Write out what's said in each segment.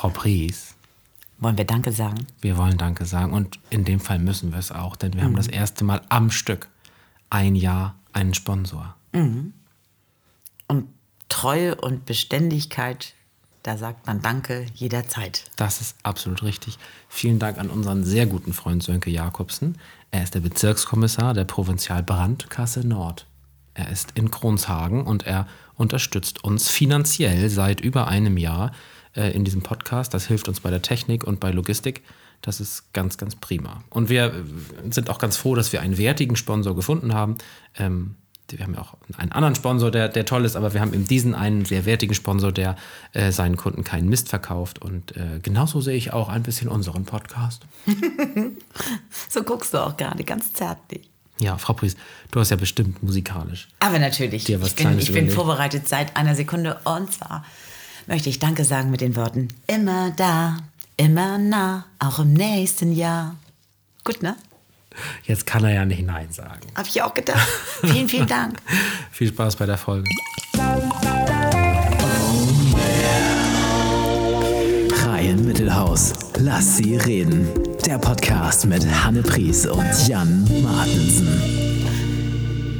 Frau Pries, Wollen wir Danke sagen? wir wollen Danke sagen und in dem Fall müssen wir es auch, denn wir haben das erste Mal am Stück ein Jahr einen Sponsor. Und Treue und Beständigkeit, da sagt man Danke jederzeit. Das ist absolut richtig. Vielen Dank an unseren sehr guten Freund Sönke Jakobsen. Er ist der Bezirkskommissar der Provinzialbrandkasse Nord. Er ist in Kronshagen und er unterstützt uns finanziell seit über einem Jahr äh, in diesem Podcast. Das hilft uns bei der Technik und bei Logistik. Das ist ganz, ganz prima. Und wir äh, sind auch ganz froh, dass wir einen wertigen Sponsor gefunden haben. Ähm, wir haben ja auch einen anderen Sponsor, der, der toll ist, aber wir haben eben diesen einen sehr wertigen Sponsor, der äh, seinen Kunden keinen Mist verkauft. Und äh, genauso sehe ich auch ein bisschen unseren Podcast. So guckst du auch gerade, ganz zärtlich. Ja, Frau Pries, du hast ja bestimmt musikalisch. Aber natürlich, Dir was ich bin, Kleines ich bin überlegt. vorbereitet seit einer Sekunde. Und zwar möchte ich Danke sagen mit den Worten immer da, immer nah, auch im nächsten Jahr. Gut, ne? Jetzt kann er ja nicht Nein sagen. Hab ich auch gedacht. vielen, vielen Dank. Viel Spaß bei der Folge. Reihen Mittelhaus. Lass sie reden. Der Podcast mit Hanne Pries und Jan Martensen.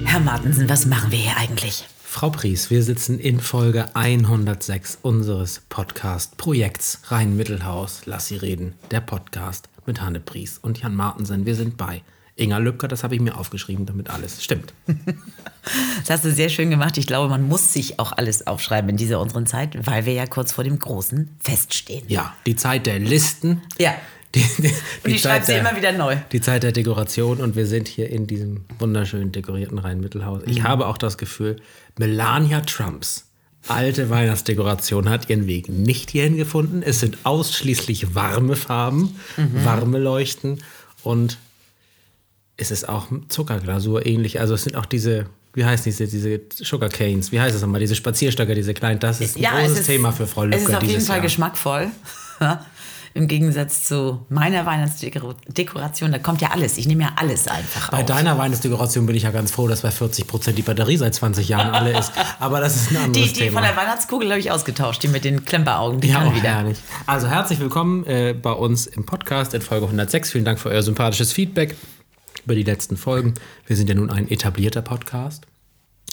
Herr Martensen, was machen wir hier eigentlich? Frau Pries, wir sitzen in Folge 106 unseres Podcast-Projekts Rhein-Mittelhaus. Lass sie reden. Der Podcast mit Hanne Pries und Jan Martensen. Wir sind bei Inga Lübcker, das habe ich mir aufgeschrieben, damit alles stimmt. Das hast du sehr schön gemacht. Ich glaube, man muss sich auch alles aufschreiben in dieser unseren Zeit, weil wir ja kurz vor dem großen Fest stehen. Ja, die Zeit der Listen. Ja. Die, die, Und ich schreibe sie immer wieder neu. Die Zeit der Dekoration und wir sind hier in diesem wunderschön dekorierten Rhein-Mittelhaus. Mhm. Ich habe auch das Gefühl, Melania Trumps alte Weihnachtsdekoration hat ihren Weg nicht hierhin gefunden. Es sind ausschließlich warme Farben, Mhm. warme Leuchten und es ist auch Zuckerglasur ähnlich. Also es sind auch diese, wie heißt diese, diese Sugar Canes, wie heißt es nochmal, diese Spazierstöcke, diese kleinen, das ist ein großes Thema für Frau Lübcker Es ist auf jeden Fall Jahr. geschmackvoll. Im Gegensatz zu meiner Weihnachtsdekoration, da kommt ja alles. Ich nehme ja alles einfach Bei auf. deiner Weihnachtsdekoration bin ich ja ganz froh, dass bei 40 Prozent die Batterie seit 20 Jahren alle ist. Aber das ist ein anderes die, die Thema. von der Weihnachtskugel habe ich ausgetauscht, die mit den Klemperaugen. Die ja, auch wieder. herrlich. Also herzlich willkommen äh, bei uns im Podcast in Folge 106. Vielen Dank für euer sympathisches Feedback über die letzten Folgen. Wir sind ja nun ein etablierter Podcast.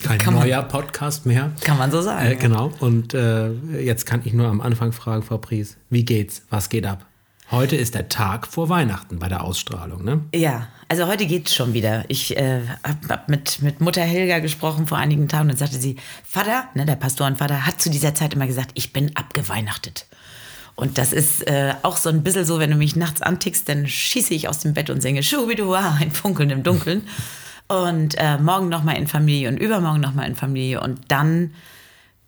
Kein Kann man- neuer Podcast mehr. Kann man so sagen. Äh, genau. Und äh, jetzt kann ich nur am Anfang fragen, Frau Pries, wie geht's? Was geht ab? Heute ist der Tag vor Weihnachten bei der Ausstrahlung, ne? Ja, also heute geht's schon wieder. Ich äh, habe hab mit, mit Mutter Helga gesprochen vor einigen Tagen und sagte sie, Vater, ne, der Pastorenvater, hat zu dieser Zeit immer gesagt, ich bin abgeweihnachtet. Und das ist äh, auch so ein bisschen so, wenn du mich nachts antickst, dann schieße ich aus dem Bett und singe Schubidua, ein Funkeln im Dunkeln. Und äh, morgen nochmal in Familie und übermorgen nochmal in Familie. Und dann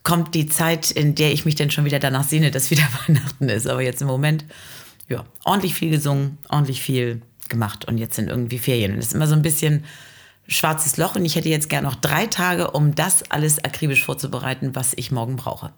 kommt die Zeit, in der ich mich dann schon wieder danach sehne, dass wieder Weihnachten ist. Aber jetzt im Moment, ja, ordentlich viel gesungen, ordentlich viel gemacht und jetzt sind irgendwie Ferien. Und das ist immer so ein bisschen schwarzes Loch und ich hätte jetzt gern noch drei Tage, um das alles akribisch vorzubereiten, was ich morgen brauche.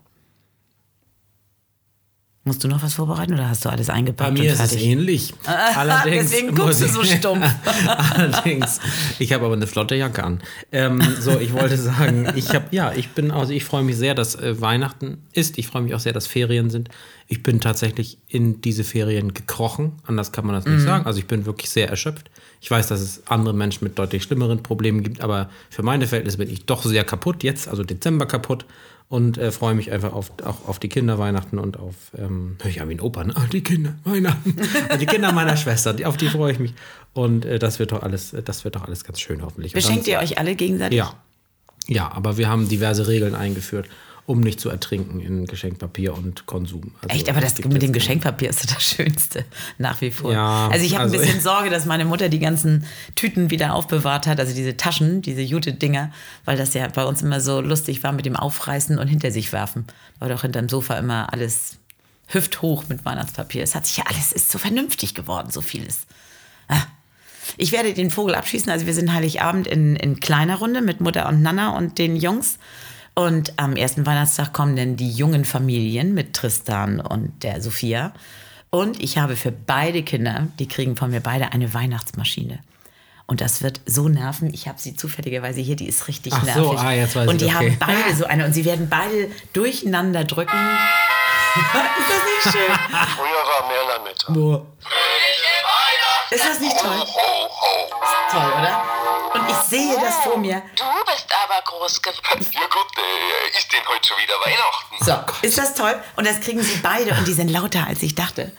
Musst du noch was vorbereiten oder hast du alles Bei eingepackt mir und ist es ähnlich. Allerdings Deswegen guckst du so ich- stumpf. Allerdings, ich habe aber eine flotte Jacke an. Ähm, so, ich wollte sagen, ich habe, ja, ich bin, also ich freue mich sehr, dass äh, Weihnachten ist. Ich freue mich auch sehr, dass Ferien sind. Ich bin tatsächlich in diese Ferien gekrochen. Anders kann man das nicht Mhm. sagen. Also ich bin wirklich sehr erschöpft. Ich weiß, dass es andere Menschen mit deutlich schlimmeren Problemen gibt, aber für meine Verhältnisse bin ich doch sehr kaputt jetzt, also Dezember kaputt. Und äh, freue mich einfach auf, auch auf die Kinderweihnachten und auf, ähm, ich wie ein Opa, ne? Die Kinder, Weihnachten. Die Kinder meiner Schwester, die, auf die freue ich mich. Und äh, das wird doch alles, das wird doch alles ganz schön hoffentlich. Beschenkt dann- ihr euch alle gegenseitig? Ja. Ja, aber wir haben diverse Regeln eingeführt, um nicht zu ertrinken in Geschenkpapier und Konsum. Also, Echt, aber das mit dem Geschenkpapier ist das Schönste nach wie vor. Ja, also ich habe also- ein bisschen Sorge, dass meine Mutter die ganzen Tüten wieder aufbewahrt hat, also diese Taschen, diese Jute-Dinger, weil das ja bei uns immer so lustig war mit dem Aufreißen und hinter sich werfen. War doch hinterm Sofa immer alles hüfthoch mit Weihnachtspapier. Es hat sich ja alles, ist so vernünftig geworden, so vieles. Ah. Ich werde den Vogel abschießen. Also wir sind Heiligabend in, in kleiner Runde mit Mutter und Nana und den Jungs. Und am ersten Weihnachtstag kommen dann die jungen Familien mit Tristan und der Sophia. Und ich habe für beide Kinder, die kriegen von mir beide eine Weihnachtsmaschine. Und das wird so nerven. Ich habe sie zufälligerweise hier, die ist richtig Ach so, nervig. ah, jetzt weiß und die okay. haben beide so eine und sie werden beide durcheinander drücken. ist das nicht schön? Früher war mehr Lametta. Boah. Ist das nicht toll? Ho, ho. Toll, oder? Und ich sehe das vor mir. Du bist aber groß geworden. Ja gut, äh, ist denn heute schon wieder Weihnachten? So, ist das toll? Und das kriegen sie beide und die sind lauter, als ich dachte.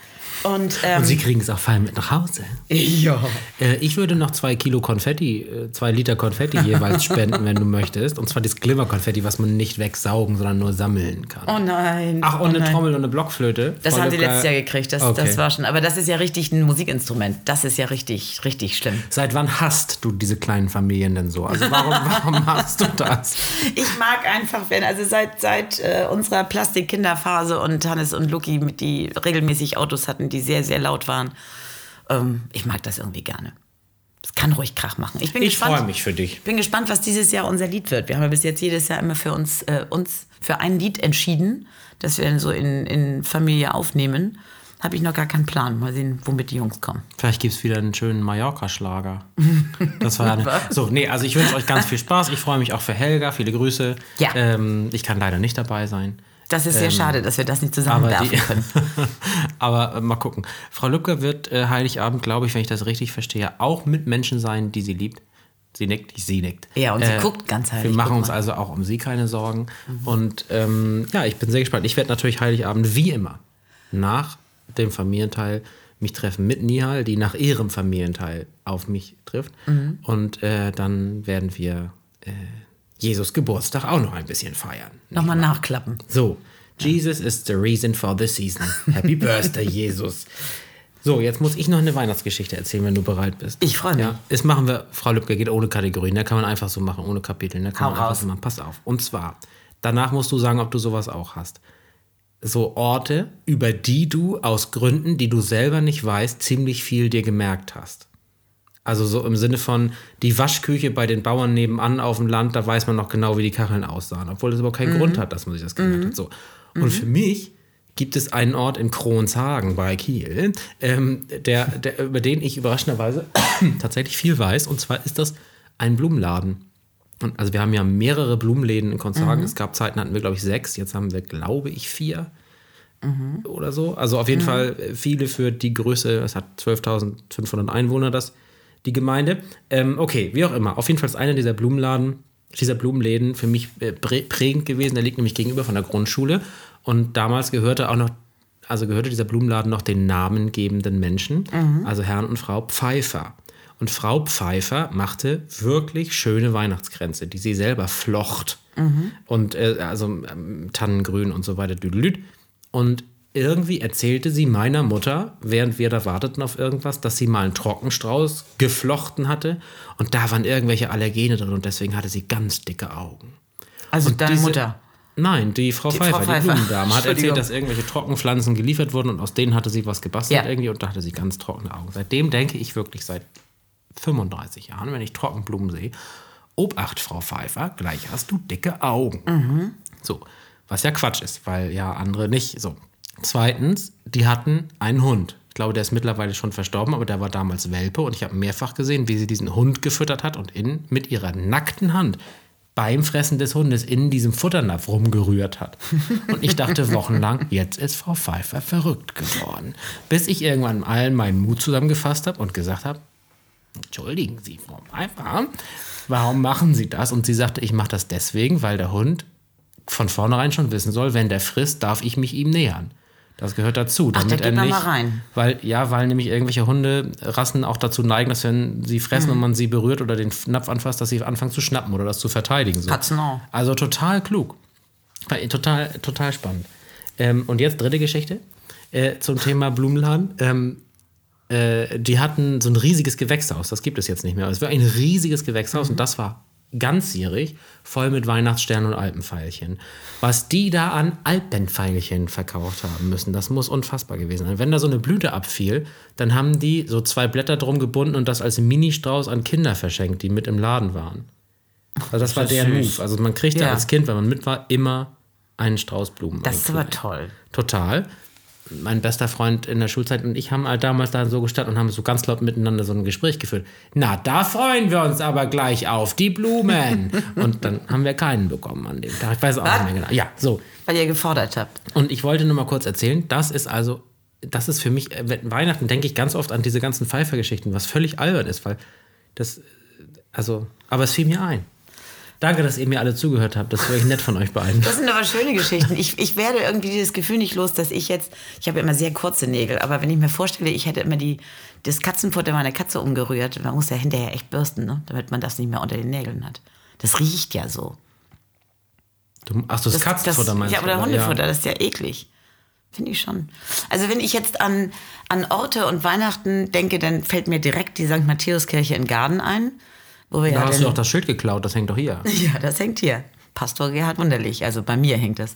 Und, ähm, Und sie kriegen es auch fein mit nach Hause. ja. Äh, ich würde noch zwei Kilo Konfetti, äh, zwei Liter Konfetti jeweils spenden, wenn du möchtest. Und zwar das Glimmerkonfetti, was man nicht wegsaugen, sondern nur sammeln kann. Oh nein. Ach, oh und eine nein. Trommel und eine Blockflöte. Das haben sie letztes Jahr gekriegt, das, Okay. das war schon. Aber das ist ja richtig ein Musikinstrument. Das ist ja richtig, richtig schlimm. Seit wann hast du diese kleinen Familien denn so? Also warum, warum machst du das? Ich mag einfach, wenn, also seit, seit äh, unserer Plastik-Kinderphase und Hannes und Luki, mit die regelmäßig Autos hatten, die sehr, sehr laut waren. Ähm, ich mag das irgendwie gerne. Es kann ruhig Krach machen. Ich bin Ich freue mich für dich. bin gespannt, was dieses Jahr unser Lied wird. Wir haben ja bis jetzt jedes Jahr immer für uns, äh, uns für ein Lied entschieden, das wir dann so in, in Familie aufnehmen. Habe ich noch gar keinen Plan. Mal sehen, womit die Jungs kommen. Vielleicht gibt es wieder einen schönen Mallorca-Schlager. Das war eine. So, nee, also ich wünsche euch ganz viel Spaß. Ich freue mich auch für Helga. Viele Grüße. Ja. Ähm, ich kann leider nicht dabei sein. Das ist sehr schade, dass wir das nicht zusammen Ähm, Aber, werfen die, können. aber äh, mal gucken. Frau Lübcker wird äh, Heiligabend, glaube ich, wenn ich das richtig verstehe, auch mit Menschen sein, die sie liebt. Sie nickt, sie nickt. Ja, und sie guckt ganz heilig, Wir machen uns also auch um sie keine Sorgen. Und ähm, ja, ich bin sehr gespannt. Ich werde natürlich Heiligabend wie immer nach dem Familienteil mich treffen mit Nihal, die nach ihrem Familienteil auf mich trifft. Mhm. Und äh, dann werden wir äh, Jesus Geburtstag auch noch ein bisschen feiern. Nochmal nachklappen. So, Jesus is the reason for the season. Happy Birthday, Jesus. So, jetzt muss ich noch eine Weihnachtsgeschichte erzählen, wenn du bereit bist. Ich freu mich. Ja, das machen wir, Frau Lübcke geht ohne Kategorien. Da kann man einfach so machen, ohne Kapitel. Da kann Hau man einfach raus. so machen. Pass auf. Und zwar, danach musst du sagen, ob du sowas auch hast. So Orte, über die du aus Gründen, die du selber nicht weißt, ziemlich viel dir gemerkt hast. Also so im Sinne von die Waschküche bei den Bauern nebenan auf dem Land, da weiß man noch genau, wie die Kacheln aussahen, obwohl es überhaupt keinen Grund hat, dass man sich das gemerkt hat. So. Und für mich gibt es einen Ort in Kronshagen bei Kiel, ähm, der, der, über den ich überraschenderweise tatsächlich viel weiß. Und zwar ist das ein Blumenladen. Und also wir haben ja mehrere Blumenläden in Kronshagen. Es gab Zeiten, hatten wir, glaube ich, sechs. Jetzt haben wir, glaube ich, vier oder so. Also auf jeden Fall äh, viele für die Größe. Es hat 12.500 Einwohner, das, die Gemeinde. Ähm, okay, wie auch immer. Auf jeden Fall ist einer dieser Blumenladen, dieser Blumenläden für mich äh, prä- prägend gewesen. Der liegt nämlich gegenüber von der Grundschule. Und damals gehörte auch noch, also gehörte dieser Blumenladen noch den namengebenden Menschen, also Herrn und Frau Pfeiffer. Und Frau Pfeiffer machte wirklich schöne Weihnachtskränze, die sie selber flocht. Und äh, also ähm, Tannengrün und so weiter. Und irgendwie erzählte sie meiner Mutter, während wir da warteten auf irgendwas, dass sie mal einen Trockenstrauß geflochten hatte. Und da waren irgendwelche Allergene drin und deswegen hatte sie ganz dicke Augen. Also Und deine diese- Mutter. Nein, die Frau Die Pfeiffer, Frau die. Blumendame, hat erzählt, dass irgendwelche Trockenpflanzen geliefert wurden und aus denen hatte sie was gebastelt Ja. irgendwie und da hatte sie ganz trockene Augen. Seitdem denke ich wirklich seit 35 Jahren, wenn ich Trockenblumen sehe, Obacht, Frau Pfeiffer, gleich hast du dicke Augen. Mhm. So, was ja Quatsch ist, weil ja andere nicht. So. Zweitens, die hatten einen Hund. Ich glaube, der ist mittlerweile schon verstorben, aber der war damals Welpe und ich habe mehrfach gesehen, wie sie diesen Hund gefüttert hat und in, mit ihrer nackten Hand beim Fressen des Hundes in diesem Futternapf rumgerührt hat. Und ich dachte wochenlang, jetzt ist Frau Pfeiffer verrückt geworden. Bis ich irgendwann allen meinen Mut zusammengefasst habe und gesagt habe, entschuldigen Sie, Frau Pfeiffer, warum machen Sie das? Und sie sagte, ich mache das deswegen, weil der Hund von vornherein schon wissen soll, wenn der frisst, darf ich mich ihm nähern. Das gehört dazu, Ach, da damit geht er nicht, mal rein. weil ja, weil nämlich irgendwelche Hunderassen auch dazu neigen, dass wenn sie fressen Mhm. und man sie berührt oder den Napf anfasst, dass sie anfangen zu schnappen oder das zu verteidigen. So. Katzen auch. Also total klug, total total spannend. Ähm, und jetzt dritte Geschichte äh, zum Thema Blumenladen. Ähm, äh, die hatten so ein riesiges Gewächshaus, das gibt es jetzt nicht mehr. aber Es war ein riesiges Gewächshaus und das war ganzjährig voll mit Weihnachtssternen und Alpenpfeilchen. Was die da an Alpenpfeilchen verkauft haben müssen, das muss unfassbar gewesen sein. Wenn da so eine Blüte abfiel, dann haben die so zwei Blätter drum gebunden und das als Mini-Strauß an Kinder verschenkt, die mit im Laden waren. Also das war ist der. Move. Also man kriegte Ja. als Kind, wenn man mit war, immer einen Strauß Blumen. Das kleinen. toll. Total. Mein bester Freund in der Schulzeit und ich haben halt damals da so gestanden und haben so ganz laut miteinander so ein Gespräch geführt. Na, da freuen wir uns aber gleich auf die Blumen. und dann haben wir keinen bekommen an dem Tag. Ich weiß auch nicht mehr genau. Ja, so. Weil ihr gefordert habt. Und ich wollte nur mal kurz erzählen, das ist also, das ist für mich, äh, Weihnachten denke ich ganz oft an diese ganzen Pfeifergeschichten, was völlig albern ist, weil das, also, aber es fiel mir ein. Danke, dass ihr mir alle zugehört habt. Das ist wirklich nett von euch beiden. Das sind aber schöne Geschichten. Ich, ich werde irgendwie dieses Gefühl nicht los, dass ich jetzt, ich habe immer sehr kurze Nägel, aber wenn ich mir vorstelle, ich hätte immer die, das Katzenfutter meiner Katze umgerührt, man muss ja hinterher echt bürsten, ne? damit man das nicht mehr unter den Nägeln hat. Das riecht ja so. Du, ach, du das, Katzenfutter das, meinst Ja, du, oder Hundefutter, das ist ja eklig. Finde ich schon. Also wenn ich jetzt an, an Orte und Weihnachten denke, dann fällt mir direkt die St. Matthäuskirche in Garden ein. Wo wir Da ja hast du auch das Schild geklaut, das hängt doch hier. ja, das hängt hier. Pastor Gerhard Wunderlich, also bei mir hängt das.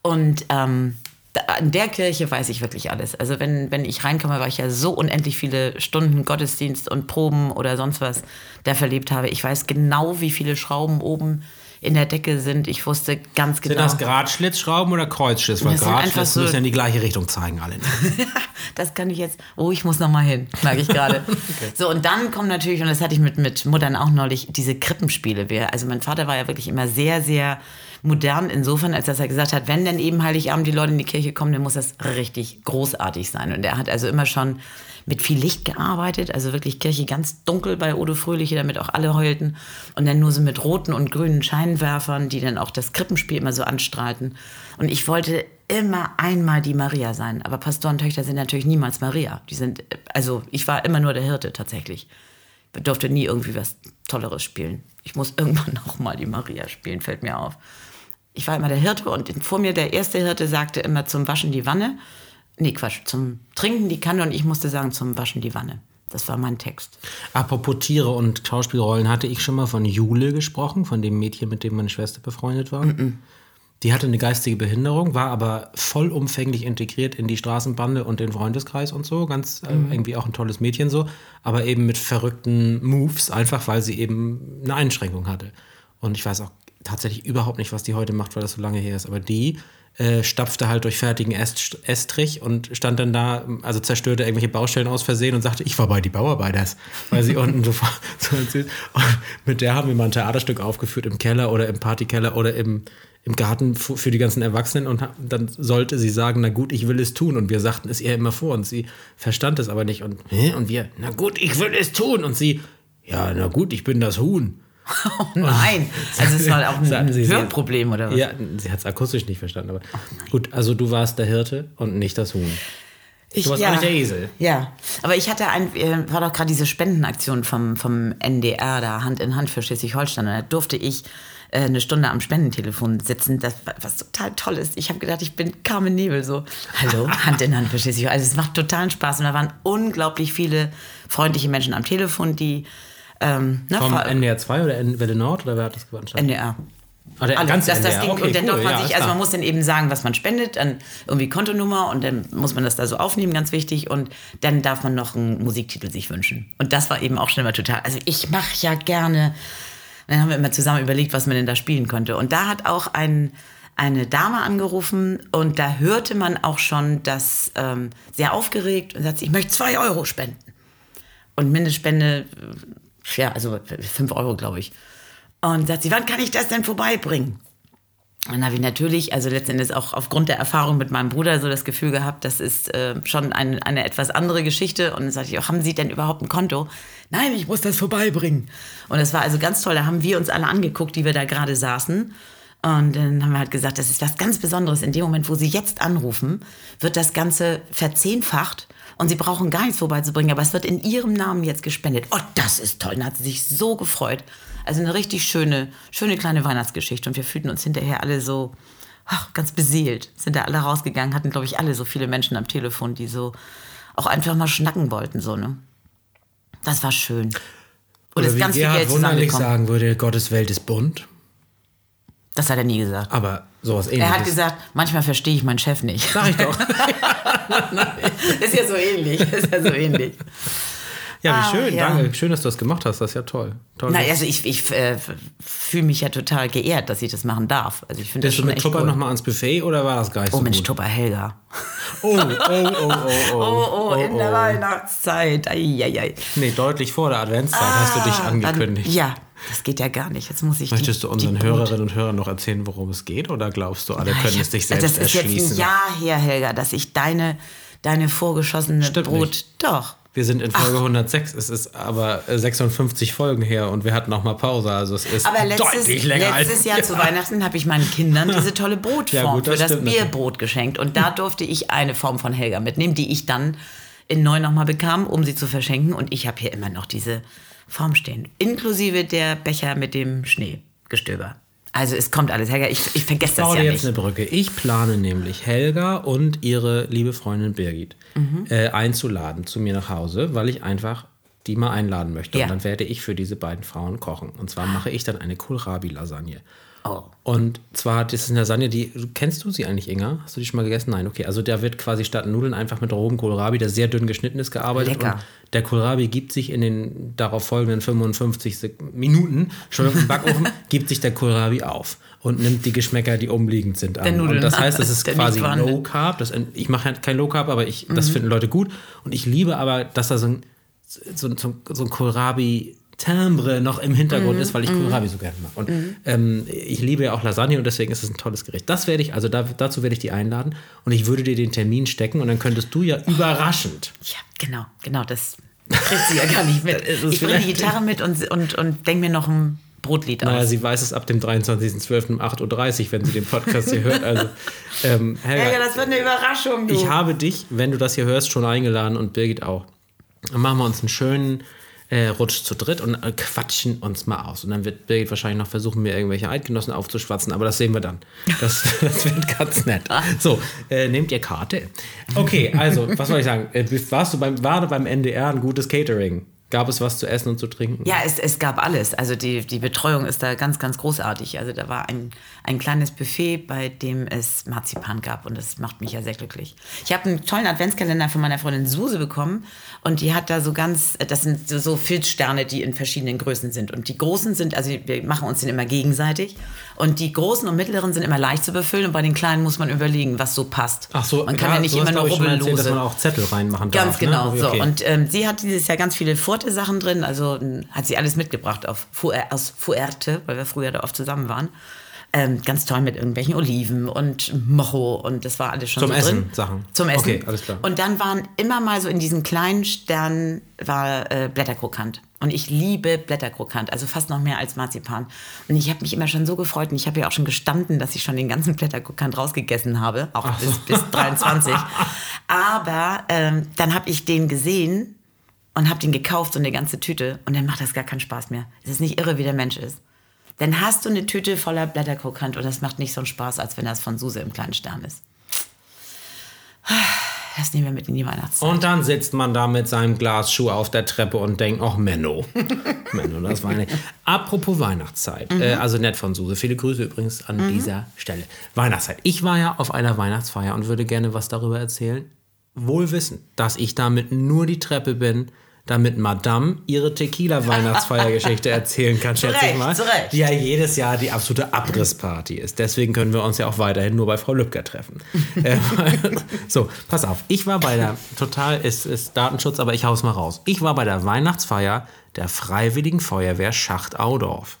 Und ähm, da, in der Kirche weiß ich wirklich alles. Also wenn, wenn ich reinkomme, weil ich ja so unendlich viele Stunden Gottesdienst und Proben oder sonst was da verlebt habe. Ich weiß genau, wie viele Schrauben oben in der Decke sind. Ich wusste ganz genau. Sind das Gradschlitzschrauben oder Kreuzschlitz? Weil Gradschlitz so- müssen ja in die gleiche Richtung zeigen, alle. das kann ich jetzt. Oh, ich muss noch mal hin, merke ich gerade. So, und dann kommen natürlich, und das hatte ich mit, mit Muttern auch neulich, diese Krippenspiele. Also mein Vater war ja wirklich immer sehr, sehr modern insofern, als dass er gesagt hat, wenn denn eben Heiligabend die Leute in die Kirche kommen, dann muss das richtig großartig sein. Und er hat also immer schon mit viel Licht gearbeitet, also wirklich Kirche ganz dunkel bei Odo Fröhliche, damit auch alle heulten. Und dann nur so mit roten und grünen Scheinwerfern, die dann auch das Krippenspiel immer so anstrahlten. Und ich wollte immer einmal die Maria sein. Aber Pastorentöchter sind natürlich niemals Maria. Die sind, also ich war immer nur der Hirte tatsächlich. Ich durfte nie irgendwie was Tolleres spielen. Ich muss irgendwann auch mal die Maria spielen, fällt mir auf. Ich war immer der Hirte und vor mir der erste Hirte sagte immer zum Waschen die Wanne. Nee, Quatsch, zum Trinken die Kanne und ich musste sagen zum Waschen die Wanne. Das war mein Text. Apropos Tiere und Schauspielrollen, hatte ich schon mal von Jule gesprochen, von dem Mädchen, mit dem meine Schwester befreundet war. Die hatte eine geistige Behinderung, war aber vollumfänglich integriert in die Straßenbande und den Freundeskreis und so. Ganz äh, irgendwie auch ein tolles Mädchen so, aber eben mit verrückten Moves, einfach weil sie eben eine Einschränkung hatte. Und ich weiß auch tatsächlich überhaupt nicht, was die heute macht, weil das so lange her ist. Aber die äh, stapfte halt durch fertigen Est Estrich und stand dann da, also zerstörte irgendwelche Baustellen aus Versehen und sagte, ich war bei die Bauarbeiters, weil sie unten so, so mit der haben wir mal ein Theaterstück aufgeführt im Keller oder im Partykeller oder im, im Garten für die ganzen Erwachsenen und dann sollte sie sagen, na gut, ich will es tun. Und wir sagten es ihr immer vor und sie verstand es aber nicht und, und wir, na gut, ich will es tun. Und sie, ja, na gut, ich bin das Huhn. Oh nein, also es war auch ein sie, Hörproblem oder was? Ja, sie hat es akustisch nicht verstanden, aber gut, also du warst der Hirte und nicht das Huhn. Ich, Du warst auch nicht der Esel. Ja, aber ich hatte ein, äh, war doch gerade diese Spendenaktion vom, vom NDR da, Hand in Hand für Schleswig-Holstein. Und da durfte ich äh, eine Stunde am Spendentelefon sitzen, das, war- was total toll ist. Ich habe gedacht, ich bin Carmen Nebel so. Hallo, Hand in Hand für Schleswig-Holstein. Also es macht totalen Spaß und da waren unglaublich viele freundliche Menschen am Telefon, die ähm, Vom NDR 2 oder N Welle Nord oder wer hat das gewonnen? NDR. Ah, der Alles, ganze das. Ding, Okay, und dann cool, man sich, also man muss dann eben sagen, was man spendet, dann irgendwie Kontonummer und dann muss man das da so aufnehmen, ganz wichtig. Und dann darf man noch einen Musiktitel sich wünschen. Und das war eben auch schon immer total. Also ich mache ja gerne. Dann haben wir immer zusammen überlegt, was man denn da spielen könnte. Und da hat auch ein, eine Dame angerufen und da hörte man auch schon das ähm, sehr aufgeregt und sagt, ich möchte zwei Euro spenden. Und Mindestspende, ja, also fünf Euro, glaube ich. Und sagt sie, wann kann ich das denn vorbeibringen? Und dann habe ich natürlich, also letztendlich auch aufgrund der Erfahrung mit meinem Bruder so das Gefühl gehabt, das ist äh, schon ein, eine etwas andere Geschichte. Und dann sagte ich auch, haben Sie denn überhaupt ein Konto? Nein, ich muss das vorbeibringen. Und das war also ganz toll. Da haben wir uns alle angeguckt, die wir da gerade saßen. Und dann haben wir halt gesagt, das ist was ganz Besonderes. In dem Moment, wo Sie jetzt anrufen, wird das Ganze verzehnfacht. Und Sie brauchen gar nichts vorbeizubringen, aber es wird in Ihrem Namen jetzt gespendet. Oh, das ist toll. Dann hat sie sich so gefreut. Also eine richtig schöne, schöne kleine Weihnachtsgeschichte. Und wir fühlten uns hinterher alle so ach, ganz beseelt. Sind da alle rausgegangen, hatten, glaube ich, alle so viele Menschen am Telefon, die so auch einfach mal schnacken wollten. So, ne? Das war schön. Und Oder ist wie ganz viel Gerhard Geld Wunderlich sagen würde, Gottes Welt ist bunt. Das hat er nie gesagt. Aber sowas ähnliches. Er hat gesagt, manchmal verstehe ich meinen Chef nicht. Sag ich doch. ist ja so ähnlich. Ist ja so ähnlich. Ja, wie Ah, schön. ja. Danke. Schön, dass du das gemacht hast. Das ist ja toll. toll Na, also ich, ich äh, fühle mich ja total geehrt, dass ich das machen darf. Also ich finde das Bist du schon mit Tupper cool. nochmal ans Buffet oder war das gar nicht Oh so Mensch, gut? Tupper Helga. Oh, oh, oh, oh, oh. Oh, oh, in der Weihnachtszeit. Eieiei. Nee, deutlich vor der Adventszeit hast du dich Ah, Dann, angekündigt. ja, das geht ja gar nicht. Jetzt muss ich Möchtest die, du unseren Hörerinnen und Hörern noch erzählen, worum es geht? Oder glaubst du, alle Ah, können ich es sich hab- selbst Das ist erschließen? jetzt ein Jahr her, Helga, dass ich deine, deine vorgeschossene Stimmt Brot. nicht. Doch. Wir sind in Folge 106. Es ist aber äh, 56 Folgen her und wir hatten noch mal Pause. Also es ist Aber letztes, deutlich länger letztes als Jahr zu Weihnachten habe ich meinen Kindern diese tolle Brotform Ja, gut, das für das. Bierbrot geschenkt. Und da durfte ich eine Form von Helga mitnehmen, die ich dann in neu nochmal bekam, um sie zu verschenken. Und ich habe hier immer noch diese Form stehen. Inklusive der Becher mit dem Schneegestöber. Also es kommt alles, Helga. Ich, ich vergesse das ja jetzt nicht. eine Brücke. Ich plane nämlich Helga und ihre liebe Freundin Birgit Mhm. äh, einzuladen zu mir nach Hause, weil ich einfach die mal einladen möchte. Ja. Und dann werde ich für diese beiden Frauen kochen. Und zwar mache ich dann eine Kohlrabi-Lasagne. Oh. Und zwar, das ist eine Lasagne, die, kennst du sie eigentlich, Inga? Hast du die schon mal gegessen? Nein, okay. Also da wird quasi statt Nudeln einfach mit rohem Kohlrabi, der sehr dünn geschnitten ist, gearbeitet. Lecker. Und der Kohlrabi gibt sich in den darauf folgenden 55 Sek Minuten, schon im Backofen, gibt sich der Kohlrabi auf und nimmt die Geschmäcker, die umliegend sind, an. Und das heißt, es ist quasi. Low Carb. Das, ich mache halt kein Low Carb, aber ich, Mhm. das finden Leute gut. Und ich liebe aber, dass da so ein, so, so, so ein Kohlrabi Timbre noch im Hintergrund Mhm. ist, weil ich Kohlrabi so gerne mag. Und ähm, ich liebe ja auch Lasagne und deswegen ist es ein tolles Gericht. Das werde ich, also da, dazu werde ich die einladen und ich würde dir den Termin stecken und dann könntest du ja überraschend Ja, genau, genau, das kriegt sie ja gar nicht mit. Ich bringe die. Gitarre mit und, und, und denke mir noch ein Brotlied Naja, aus. sie weiß es ab dem 23.12. um 8.30 Uhr, wenn sie den Podcast hier hört. Also, ähm, Helga, Helga, das wird eine Überraschung, du. ich habe dich, wenn du das hier hörst, schon eingeladen und Birgit auch. Dann machen wir uns einen schönen äh, Rutsch zu dritt und äh, quatschen uns mal aus. Und dann wird Birgit wahrscheinlich noch versuchen, mir irgendwelche Eidgenossen aufzuschwatzen, aber das sehen wir dann. Das, das wird ganz nett. So, äh, nehmt ihr Karte? Okay, also, was soll ich sagen? Äh, warst du beim, war beim NDR ein gutes Catering? Gab es was zu essen und zu trinken? Ja, es, es gab alles. Also die, die Betreuung ist da ganz, ganz großartig. Also da war ein, ein kleines Buffet, bei dem es Marzipan gab und das macht mich ja sehr glücklich. Ich habe einen tollen Adventskalender von meiner Freundin Suse bekommen und die hat da so ganz, das sind so, Filzsterne, die in verschiedenen Größen sind. Und die großen sind, also wir machen uns den immer gegenseitig und die großen und mittleren sind immer leicht zu befüllen und bei den kleinen muss man überlegen, was so passt. Ach so, man kann ja, nicht du hast, immer nur rubbellose. dass man auch Zettel reinmachen darf. Ganz genau ne? so. Okay. Und ähm, sie hat dieses Jahr ganz viele Forte-Sachen drin. Also m, hat sie alles mitgebracht auf Fuer aus Fuerte, weil wir früher da oft zusammen waren. Ähm, ganz toll mit irgendwelchen Oliven und Mocho und das war alles schon Zum so Essen drin. Sachen. Zum Essen. Okay, alles klar. Und dann waren immer mal so in diesen kleinen Sternen war äh, Blätterkrokant. Und ich liebe Blätterkrokant, also fast noch mehr als Marzipan. Und ich habe mich immer schon so gefreut und ich habe ja auch schon gestanden, dass ich schon den ganzen Blätterkrokant rausgegessen habe, auch bis, bis 23. Aber ähm, dann habe ich den gesehen und habe den gekauft, so eine ganze Tüte. Und dann macht das gar keinen Spaß mehr. Es ist nicht irre, wie der Mensch ist. Dann hast du eine Tüte voller Blätterkrokant und das macht nicht so einen Spaß, als wenn das von Suse im kleinen Stern ist. Das nehmen wir mit in die Weihnachtszeit. Und dann sitzt man da mit seinem Glasschuh auf der Treppe und denkt, ach Menno. Menno, das war eine. Apropos Weihnachtszeit. Äh, also nett von Suse. Viele Grüße übrigens an dieser Stelle. Weihnachtszeit. Ich war ja auf einer Weihnachtsfeier und würde gerne was darüber erzählen. Wohl wissend, dass ich damit nur die Treppe bin, damit Madame ihre Tequila-Weihnachtsfeiergeschichte erzählen kann, schätze ich Recht, mal. zu Recht. Die ja jedes Jahr die absolute Abrissparty ist. Deswegen können wir uns ja auch weiterhin nur bei Frau Lübcker treffen. Äh, so, pass auf. Ich war bei der, total ist, ist Datenschutz, aber ich hau's mal raus. Ich war bei der Weihnachtsfeier der Freiwilligen Feuerwehr Schacht Audorf.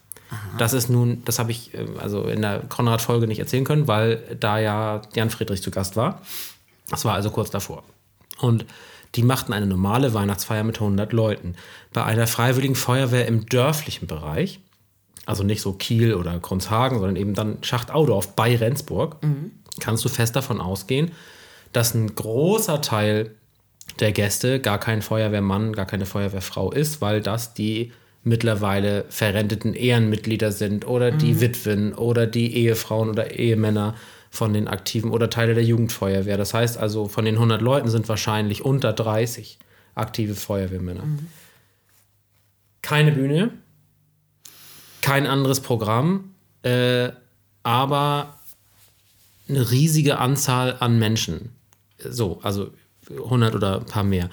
Das ist nun, das habe ich äh, also in der Konrad-Folge nicht erzählen können, weil da ja Jan Friedrich zu Gast war. Das war also kurz davor. Und die machten eine normale Weihnachtsfeier mit 100 Leuten. Bei einer freiwilligen Feuerwehr im dörflichen Bereich, also nicht so Kiel oder Kronshagen, sondern eben dann Schacht-Audorf bei Rendsburg, kannst du fest davon ausgehen, dass ein großer Teil der Gäste gar kein Feuerwehrmann, gar keine Feuerwehrfrau ist, weil das die mittlerweile verrenteten Ehrenmitglieder sind oder die Witwen oder die Ehefrauen oder Ehemänner von den Aktiven oder Teile der Jugendfeuerwehr. Das heißt also, von den 100 Leuten sind wahrscheinlich unter 30 aktive Feuerwehrmänner. Keine Bühne, kein anderes Programm, äh, aber eine riesige Anzahl an Menschen. So, also 100 oder ein paar mehr.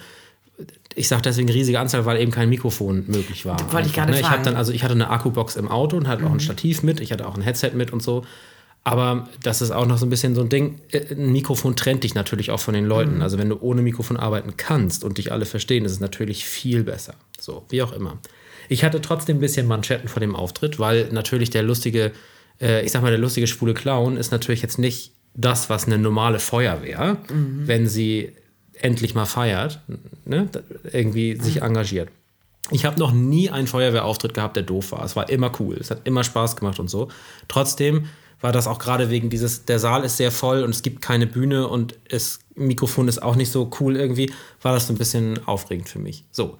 Ich sage deswegen riesige Anzahl, weil eben kein Mikrofon möglich war. Wollte ich gerade ne? ich dann, also ich hatte eine Akkubox im Auto und hatte auch ein Stativ mit, ich hatte auch ein Headset mit und so. Aber das ist auch noch so ein bisschen so ein Ding. äh, Ein Mikrofon trennt dich natürlich auch von den Leuten. Also wenn du ohne Mikrofon arbeiten kannst und dich alle verstehen, ist es natürlich viel besser. So, wie auch immer. Ich hatte trotzdem ein bisschen Manschetten vor dem Auftritt, weil natürlich der lustige, äh, ich sag mal, der lustige schwule Clown ist natürlich jetzt nicht das, was eine normale Feuerwehr, wenn sie endlich mal feiert, ne, irgendwie sich engagiert. Ich habe noch nie einen Feuerwehrauftritt gehabt, der doof war. Es war immer cool, es hat immer Spaß gemacht und so. Trotzdem war das auch gerade wegen dieses, der Saal ist sehr voll und es gibt keine Bühne und das Mikrofon ist auch nicht so cool irgendwie, war das so ein bisschen aufregend für mich. So,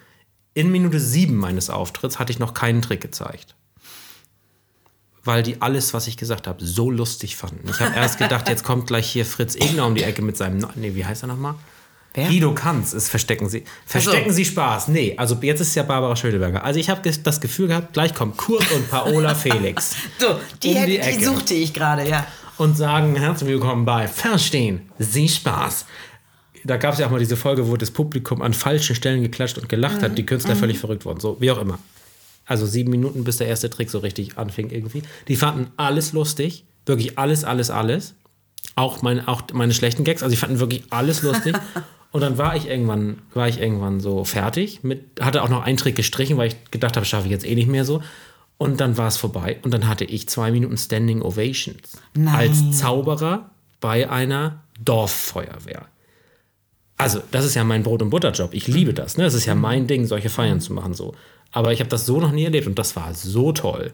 in Minute sieben meines Auftritts hatte ich noch keinen Trick gezeigt. Weil die alles, was ich gesagt habe, so lustig fanden. Ich habe erst gedacht, jetzt kommt gleich hier Fritz Egner um die Ecke mit seinem, nee, wie heißt er nochmal? Wer? Guido Kanz ist Verstecken Sie. Verstecken Sie Spaß. Nee, also jetzt ist ja Barbara Schöneberger. Also ich habe das Gefühl gehabt, gleich kommt Kurt und Paola Felix So, die, Um hätte- die die, Ecke. suchte ich gerade, ja. und sagen herzlich willkommen bei Verstehen Sie Spaß. Da gab es ja auch mal diese Folge, wo das Publikum an falschen Stellen geklatscht und gelacht hat, die Künstler völlig verrückt wurden. So, wie auch immer. Also sieben Minuten, bis der erste Trick so richtig anfing irgendwie. Die fanden alles lustig. Wirklich alles, alles, alles. Auch meine, auch meine schlechten Gags. Also die fanden wirklich alles lustig. Und dann war ich irgendwann, war ich irgendwann so fertig. Mit, hatte auch noch einen Trick gestrichen, weil ich gedacht habe, schaffe ich jetzt eh nicht mehr so. Und dann war es vorbei. Und dann hatte ich zwei Minuten Standing Ovations. Nein. Als Zauberer bei einer Dorffeuerwehr. Also, das ist ja mein Brot- und Butterjob. Ich liebe das. Ne? Das ist ja mein Ding, solche Feiern zu machen. so. Aber ich habe das so noch nie erlebt und das war so toll.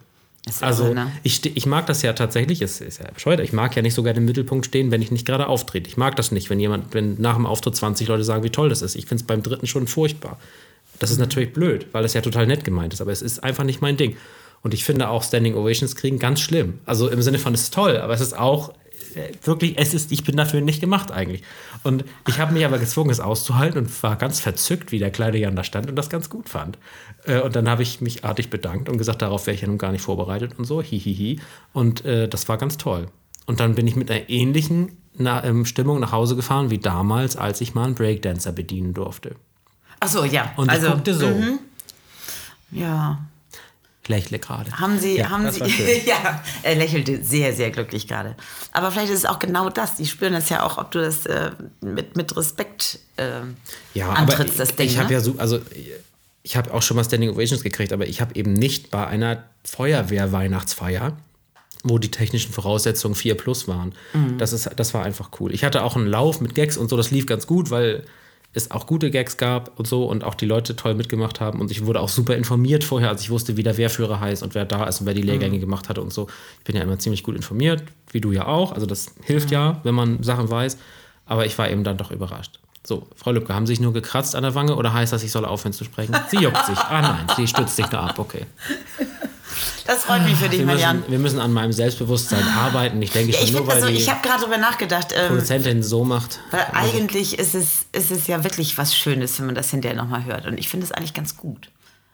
Also, ne? ich, ich mag das ja tatsächlich, es ist ja bescheuert, ich mag ja nicht so gerne im Mittelpunkt stehen, wenn ich nicht gerade auftrete. Ich mag das nicht, wenn jemand, wenn nach dem Auftritt 20 Leute sagen, wie toll das ist. Ich finde es beim dritten schon furchtbar. Das ist natürlich blöd, weil es ja total nett gemeint ist, aber es ist einfach nicht mein Ding. Und ich finde auch Standing Ovations kriegen ganz schlimm. Also im Sinne von, es ist toll, aber es ist auch wirklich, es ist, ich bin dafür nicht gemacht eigentlich. Und ich habe mich aber gezwungen, es auszuhalten und war ganz verzückt, wie der kleine Jan da stand und das ganz gut fand. Äh, Und dann habe ich mich artig bedankt und gesagt, darauf wäre ich ja nun gar nicht vorbereitet und so, hihihi. Und äh, das war ganz toll. Und dann bin ich mit einer ähnlichen na, ähm, Stimmung nach Hause gefahren wie damals, als ich mal einen Breakdancer bedienen durfte. Ach so, ja. Und also, ich guckte so, ja. Lächle gerade. Haben Sie, Ja, haben Sie, ja, er lächelte sehr, sehr glücklich gerade. Aber vielleicht ist es auch genau das. Die spüren das ja auch, ob du das äh, mit, mit Respekt äh, Ja, antrittst, aber das Ding. ich habe ne? ja so, also ich habe auch schon mal Standing Ovations gekriegt, aber ich habe eben nicht bei einer Feuerwehr-Weihnachtsfeier, wo die technischen Voraussetzungen 4 plus waren. Mhm. Das, ist, das war einfach cool. Ich hatte auch einen Lauf mit Gags und so, das lief ganz gut, weil es auch gute Gags gab und so und auch die Leute toll mitgemacht haben und ich wurde auch super informiert vorher, als ich wusste, wie der Wehrführer heißt und wer da ist und wer die Lehrgänge gemacht hatte und so. Ich bin ja immer ziemlich gut informiert, wie du ja auch, also das hilft ja, wenn man Sachen weiß, aber ich war eben dann doch überrascht. So, Frau Lübcke, haben Sie sich nur gekratzt an der Wange oder heißt das, ich soll aufhören zu sprechen? Sie juckt sich. Ah nein, sie stützt sich nur ab, okay. Das freut mich für dich, Wir Marianne. müssen, wir müssen an meinem Selbstbewusstsein arbeiten. Ich denke Ja, schon ich nur, weil also, die ich habe gerade darüber nachgedacht. Ähm, Produzentin so macht. Weil eigentlich ist es, ist es ja wirklich was Schönes, wenn man das hinterher nochmal hört. Und ich finde es eigentlich ganz gut.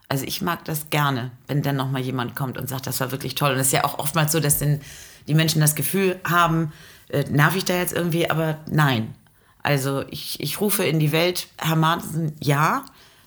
Also ich mag das gerne, wenn dann nochmal jemand kommt und sagt, das war wirklich toll. Und es ist ja auch oftmals so, dass dann die Menschen das Gefühl haben, äh, nerv ich da jetzt irgendwie? Aber nein. Also ich, ich rufe in die Welt, Herr Martensen, ja.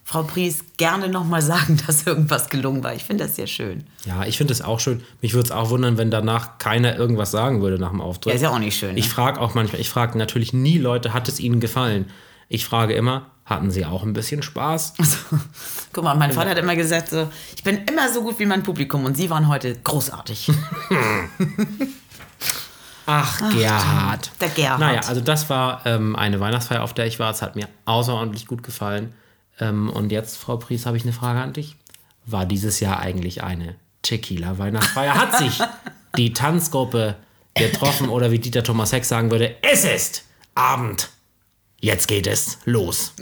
Frau Pries, gerne nochmal sagen, dass irgendwas gelungen war. Ich finde das sehr schön. Ja, ich finde es auch schön. Mich würde es auch wundern, wenn danach keiner irgendwas sagen würde nach dem Auftritt. Ja, ist ja auch nicht schön, ne? Ich frage auch manchmal, ich frage natürlich nie Leute, hat es ihnen gefallen? Ich frage immer, hatten sie auch ein bisschen Spaß? Guck mal, mein Vater hat immer gesagt, so, ich bin immer so gut wie mein Publikum und Sie waren heute großartig. Ach, Gerhard. der Gerhard. Naja, also das war ähm, eine Weihnachtsfeier, auf der ich war. Es hat mir außerordentlich gut gefallen. Ähm, und jetzt, Frau Pries, habe ich eine Frage an dich. War dieses Jahr eigentlich eine Tequila-Weihnachtsfeier? Hat sich die Tanzgruppe getroffen oder wie Dieter Thomas Heck sagen würde, es ist Abend. Jetzt geht es los.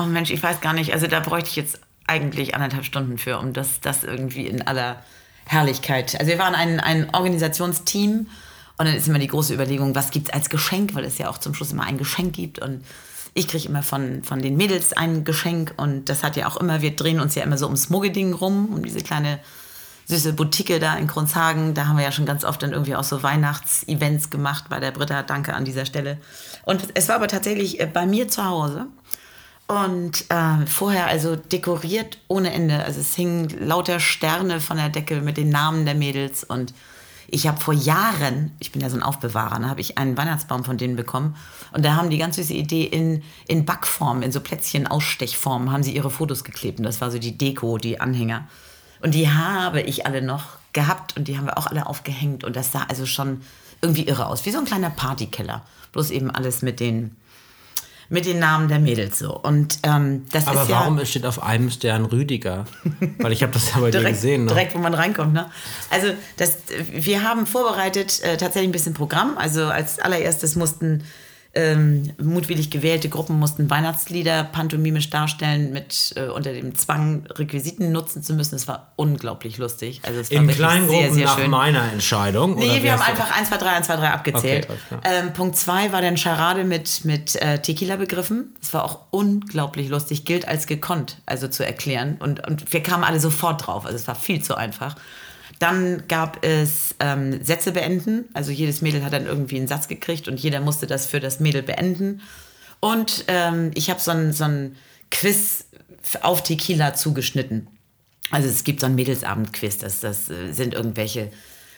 Oh Mensch, ich weiß gar nicht. Also da bräuchte ich jetzt eigentlich anderthalb Stunden für, um das, das irgendwie in aller Herrlichkeit. Also wir waren ein, ein Organisationsteam und dann ist immer die große Überlegung, was gibt es als Geschenk, weil es ja auch zum Schluss immer ein Geschenk gibt und ich kriege immer von, von den Mädels ein Geschenk und das hat ja auch immer, wir drehen uns ja immer so ums Muggeding rum, um diese kleine süße Boutique da in Kronshagen. Da haben wir ja schon ganz oft dann irgendwie auch so Weihnachtsevents gemacht bei der Britta. Danke an dieser Stelle. Und es war aber tatsächlich äh, bei mir zu Hause. Und äh, vorher also dekoriert ohne Ende. Also es hingen lauter Sterne von der Decke mit den Namen der Mädels. Und Ich habe vor Jahren, ich bin ja so ein Aufbewahrer, da habe ich einen Weihnachtsbaum von denen bekommen. Und da haben die ganz süße Idee, in, in Backform, in so Plätzchen, Ausstechform, haben sie ihre Fotos geklebt. Und das war so die Deko, die Anhänger. Und die habe ich alle noch gehabt und die haben wir auch alle aufgehängt. Und das sah also schon irgendwie irre aus, wie so ein kleiner Partykeller. Bloß eben alles mit den, mit den Namen der Mädels so. Und ähm, das Aber ist warum ja steht auf einem Stern Rüdiger? Weil ich habe das ja bei dir direkt, gesehen. Ne? direkt, wo man reinkommt. Ne? Also das, wir haben vorbereitet äh, tatsächlich ein bisschen Programm. Also als allererstes mussten ähm, mutwillig gewählte Gruppen mussten Weihnachtslieder pantomimisch darstellen, mit äh, unter dem Zwang Requisiten nutzen zu müssen. Es war unglaublich lustig. Also es war In kleinen sehr, Gruppen sehr nach schön. meiner Entscheidung? Nee, wir haben einfach 1, 2, 3, 1, 2, 3 abgezählt. Okay, ähm, Punkt 2 war dann Charade mit, mit äh, Tequila-Begriffen. Das war auch unglaublich lustig, gilt als gekonnt, also zu erklären. Und, und wir kamen alle sofort drauf, also es war viel zu einfach. Dann gab es ähm, Sätze beenden. Also jedes Mädel hat dann irgendwie einen Satz gekriegt und jeder musste das für das Mädel beenden. Und ähm, ich habe so ein, so ein Quiz auf Tequila zugeschnitten. Also es gibt so ein Mädelsabend-Quiz, das, das äh, sind irgendwelche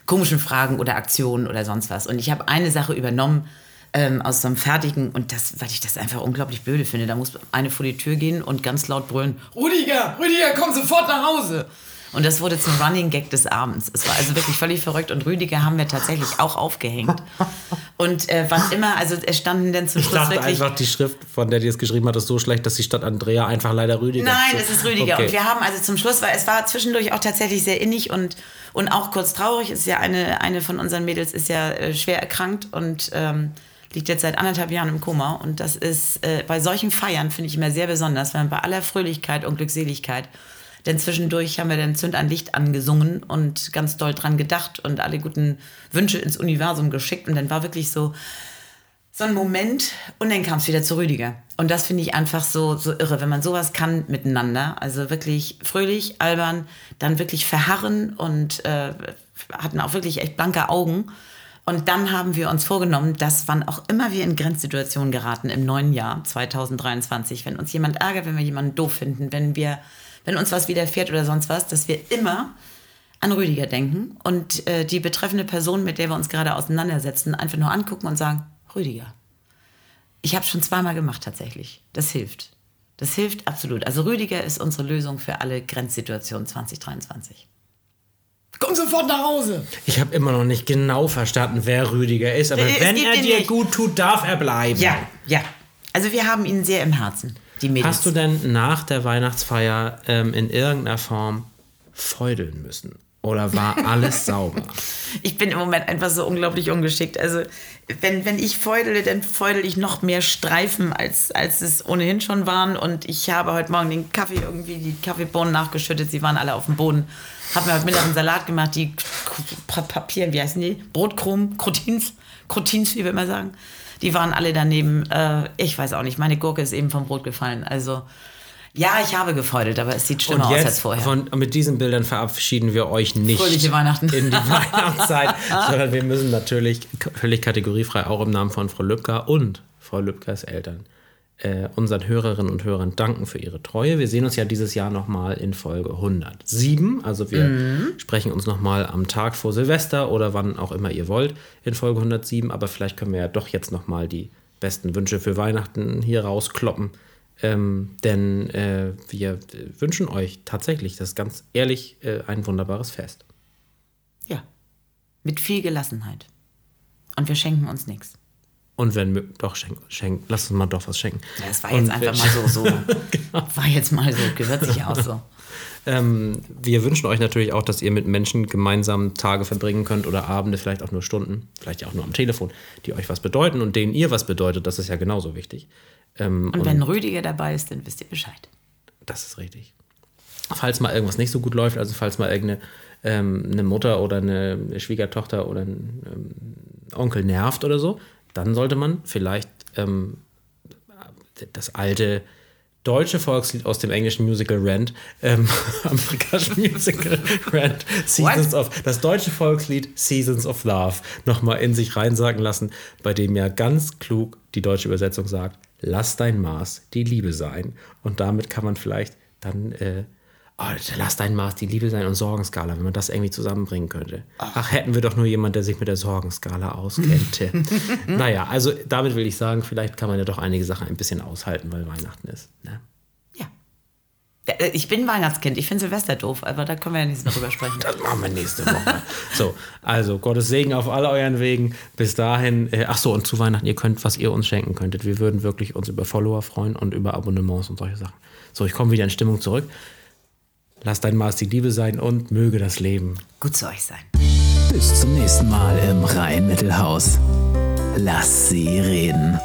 komischen Fragen oder Aktionen oder sonst was. Und ich habe eine Sache übernommen ähm, aus so einem fertigen, und das, weil ich das einfach unglaublich blöde finde, da muss eine vor die Tür gehen und ganz laut brüllen, Rüdiger, Rüdiger, komm sofort nach Hause. Und das wurde zum Running Gag des Abends. Es war also wirklich völlig verrückt und Rüdiger haben wir tatsächlich auch aufgehängt. Und äh, wann immer, also es standen dann zum Ich Schluss dachte wirklich... einfach, die Schrift, von der die es geschrieben hat, ist so schlecht, dass sie statt Andrea einfach leider Rüdiger Nein, es ist Rüdiger. Okay. Und wir haben also zum Schluss, weil es war zwischendurch auch tatsächlich sehr innig und, und auch kurz traurig. Es ist ja eine, eine von unseren Mädels ist ja äh, schwer erkrankt und ähm, liegt jetzt seit anderthalb Jahren im Koma. Und das ist äh, bei solchen Feiern, finde ich immer sehr besonders, wenn bei aller Fröhlichkeit und Glückseligkeit. Denn zwischendurch haben wir dann Zünd an Licht angesungen und ganz doll dran gedacht und alle guten Wünsche ins Universum geschickt. Und dann war wirklich so, so ein Moment und dann kam es wieder zu Rüdiger. Und das finde ich einfach so, so irre, wenn man sowas kann miteinander. Also wirklich fröhlich, albern, dann wirklich verharren und äh, hatten auch wirklich echt blanke Augen. Und dann haben wir uns vorgenommen, dass wann auch immer wir in Grenzsituationen geraten im neuen Jahr 2023, wenn uns jemand ärgert, wenn wir jemanden doof finden, wenn wir, wenn uns was widerfährt oder sonst was, dass wir immer an Rüdiger denken und äh, die betreffende Person, mit der wir uns gerade auseinandersetzen, einfach nur angucken und sagen, Rüdiger. Ich habe schon zweimal gemacht tatsächlich. Das hilft. Das hilft absolut. Also Rüdiger ist unsere Lösung für alle Grenzsituationen 2023. Komm sofort nach Hause. Ich habe immer noch nicht genau verstanden, wer Rüdiger ist, aber es wenn er dir nicht. gut tut, darf er bleiben. Ja, ja. Also wir haben ihn sehr im Herzen, die Mädels. Hast du denn nach der Weihnachtsfeier ähm, in irgendeiner Form feudeln müssen? Oder war alles sauber? Ich bin im Moment einfach so unglaublich ungeschickt. Also, wenn, wenn ich feudele, dann feudel ich noch mehr Streifen, als, als es ohnehin schon waren. Und ich habe heute Morgen den Kaffee irgendwie, die Kaffeebohnen nachgeschüttet. Sie waren alle auf dem Boden. Habe mir heute Mittag einen Salat gemacht, die Pa- Papier, wie heißen die? Brotkrumen, Croutins, Croutins, wie wir immer sagen. Die waren alle daneben. Äh, ich weiß auch nicht, meine Gurke ist eben vom Brot gefallen. Also, ja, ich habe gefeudelt, aber es sieht schlimmer aus als vorher. von, mit diesen Bildern verabschieden wir euch nicht Fröhliche Weihnachten. in die Weihnachtszeit, sondern wir müssen natürlich völlig kategoriefrei auch im Namen von Frau Lübcker und Frau Lübckers Eltern äh, unseren Hörerinnen und Hörern danken für ihre Treue. Wir sehen uns ja dieses Jahr nochmal in Folge 107. Also wir Mhm. sprechen uns nochmal am Tag vor Silvester oder wann auch immer ihr wollt in Folge 107. Aber vielleicht können wir ja doch jetzt nochmal die besten Wünsche für Weihnachten hier rauskloppen. Ähm, denn äh, wir wünschen euch tatsächlich, das ist ganz ehrlich, äh, ein wunderbares Fest. Ja, mit viel Gelassenheit. Und wir schenken uns nichts. Und wenn wir, doch, schenk, schenk, lass uns mal doch was schenken. Ja, es war Und jetzt einfach wir- mal so, so. War jetzt mal so, gehört sich auch so. Ähm, wir wünschen euch natürlich auch, dass ihr mit Menschen gemeinsam Tage verbringen könnt oder Abende, vielleicht auch nur Stunden, vielleicht auch nur am Telefon, die euch was bedeuten und denen ihr was bedeutet. Das ist ja genauso wichtig. Ähm, Und wenn Rüdiger dabei ist, dann wisst ihr Bescheid. Das ist richtig. Falls mal irgendwas nicht so gut läuft, also falls mal irgendeine ähm, eine Mutter oder eine Schwiegertochter oder ein ähm, Onkel nervt oder so, dann sollte man vielleicht ähm, das alte deutsche Volkslied aus dem englischen Musical Rent, ähm, amerikanischen Musical Rent, Seasons of, das deutsche Volkslied Seasons of Love nochmal in sich reinsagen lassen, bei dem ja ganz klug die deutsche Übersetzung sagt, lass dein Maß die Liebe sein. Und damit kann man vielleicht dann äh, Oh, lass dein Maß die Liebe sein und Sorgenskala, wenn man das irgendwie zusammenbringen könnte. Ach, hätten wir doch nur jemand, der sich mit der Sorgenskala auskennte. naja, also damit will ich sagen, vielleicht kann man ja doch einige Sachen ein bisschen aushalten, weil Weihnachten ist. Ne? Ja. Äh, Ich bin Weihnachtskind. Ich finde Silvester doof, aber da können wir ja nicht mehr drüber sprechen. Das machen wir nächste Woche. so, also Gottes Segen auf all euren Wegen. Bis dahin, äh, ach so, und zu Weihnachten, ihr könnt, was ihr uns schenken könntet. Wir würden wirklich uns über Follower freuen und über Abonnements und solche Sachen. So, ich komme wieder in Stimmung zurück. Lass dein Maß die Liebe sein und möge das Leben. Gut zu euch sein. Bis zum nächsten Mal im Rhein-Mittelhaus. Lass sie reden.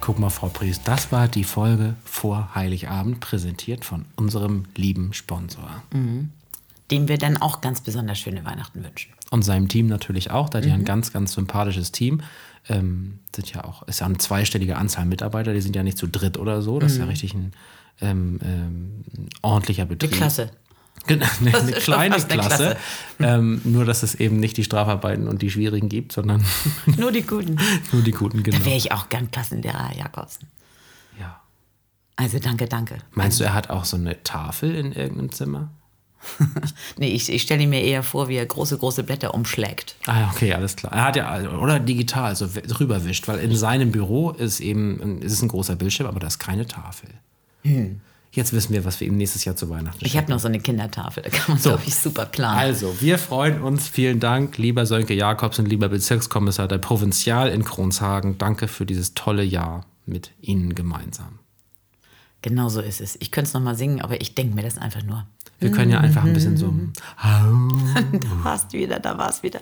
Guck mal, Frau Priest, das war die Folge vor Heiligabend, präsentiert von unserem lieben Sponsor. Dem wir dann auch ganz besonders schöne Weihnachten wünschen. Und seinem Team natürlich auch. Da hat ja ein ganz, ganz sympathisches Team. Ähm, sind ja auch, ist ja eine zweistellige Anzahl Mitarbeiter, die sind ja nicht zu dritt oder so. Das ist ja richtig ein ähm, ähm, ordentlicher Betrieb. Klasse. Genau, eine, eine kleine eine Klasse. Ähm, nur, dass es eben nicht die Strafarbeiten und die schwierigen gibt, sondern Nur die Guten. nur die guten, genau. Da wäre ich auch gern Klassenlehrer, Jakobsen. Ja. Also danke, danke. Meinst du, er hat auch so eine Tafel in irgendeinem Zimmer? Nee, ich, ich stelle mir eher vor, wie er große, große Blätter umschlägt. Ah, okay, alles klar. Er hat ja, oder digital, so w- rüberwischt, weil in seinem Büro ist eben, ein- ist es ein großer Bildschirm, aber da ist keine Tafel. Jetzt wissen wir, was wir ihm nächstes Jahr zu Weihnachten Hm. Ich habe noch so eine Kindertafel, da kann man, So. glaube ich, super planen. Also, wir freuen uns. Vielen Dank, lieber Sönke Jakobsen, lieber Bezirkskommissar der Provinzial in Kronshagen. Danke für dieses tolle Jahr mit Ihnen gemeinsam. Genau so ist es. Ich könnte es nochmal singen, aber ich denke mir das einfach nur. Wir können ja einfach ein bisschen so. Da war's wieder, da war's wieder.